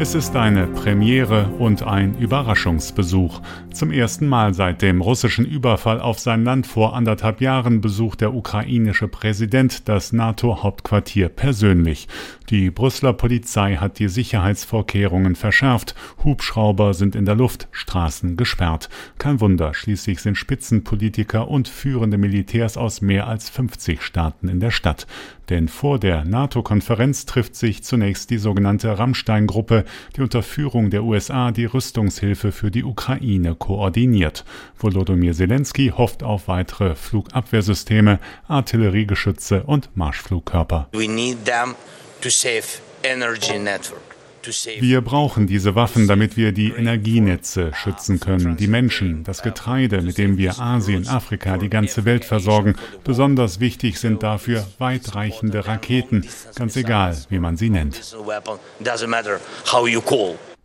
Es ist eine Premiere und ein Überraschungsbesuch. Zum ersten Mal seit dem russischen Überfall auf sein Land vor anderthalb Jahren besucht der ukrainische Präsident das NATO-Hauptquartier persönlich. Die Brüsseler Polizei hat die Sicherheitsvorkehrungen verschärft. Hubschrauber sind in der Luft, Straßen gesperrt. Kein Wunder, schließlich sind Spitzenpolitiker und führende Militärs aus mehr als 50 Staaten in der Stadt. Denn vor der NATO-Konferenz trifft sich zunächst die sogenannte Rammstein-Gruppe, die unter Führung der USA die Rüstungshilfe für die Ukraine koordiniert. Volodymyr Zelensky hofft auf weitere Flugabwehrsysteme, Artilleriegeschütze und Marschflugkörper. We need them to save energy network. Wir brauchen diese Waffen, damit wir die Energienetze schützen können, die Menschen, das Getreide, mit dem wir Asien, Afrika, die ganze Welt versorgen. Besonders wichtig sind dafür weitreichende Raketen, ganz egal, wie man sie nennt.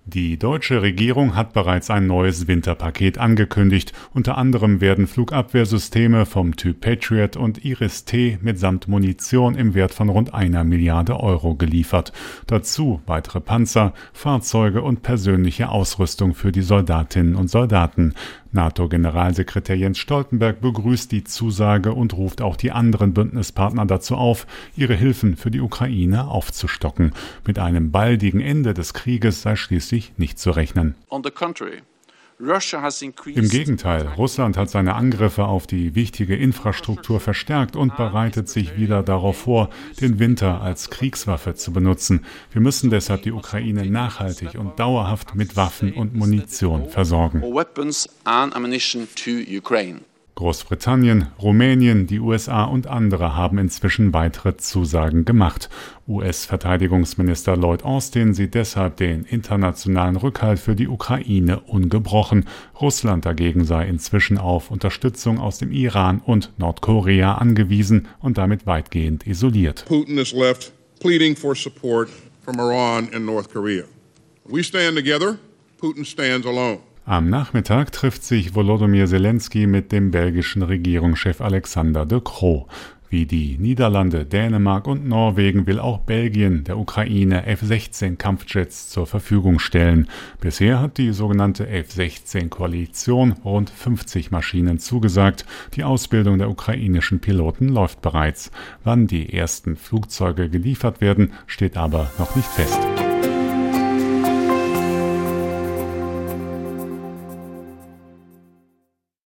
Die deutsche Regierung hat bereits ein neues Winterpaket angekündigt. Unter anderem werden Flugabwehrsysteme vom Typ Patriot und Iris-T mitsamt Munition im Wert von rund einer Milliarde Euro geliefert. Dazu weitere Panzer, Fahrzeuge und persönliche Ausrüstung für die Soldatinnen und Soldaten. NATO-Generalsekretär Jens Stoltenberg begrüßt die Zusage und ruft auch die anderen Bündnispartner dazu auf, ihre Hilfen für die Ukraine aufzustocken. Mit einem baldigen Ende des Krieges sei schließlich nicht zu rechnen. On the contrary. Im Gegenteil, Russland hat seine Angriffe auf die wichtige Infrastruktur verstärkt und bereitet sich wieder darauf vor, den Winter als Kriegswaffe zu benutzen. Wir müssen deshalb die Ukraine nachhaltig und dauerhaft mit Waffen und Munition versorgen. Großbritannien, Rumänien, die USA und andere haben inzwischen weitere Zusagen gemacht. US-Verteidigungsminister Lloyd Austin sieht deshalb den internationalen Rückhalt für die Ukraine ungebrochen. Russland dagegen sei inzwischen auf Unterstützung aus dem Iran und Nordkorea angewiesen und damit weitgehend isoliert. Putin is left pleading for support from Iran and North Korea. We stand together, Putin stands alone. Am Nachmittag trifft sich Volodymyr Zelensky mit dem belgischen Regierungschef Alexander de Croo. Wie die Niederlande, Dänemark und Norwegen will auch Belgien der Ukraine F-16 Kampfjets zur Verfügung stellen. Bisher hat die sogenannte F-16 Koalition rund 50 Maschinen zugesagt. Die Ausbildung der ukrainischen Piloten läuft bereits. Wann die ersten Flugzeuge geliefert werden, steht aber noch nicht fest.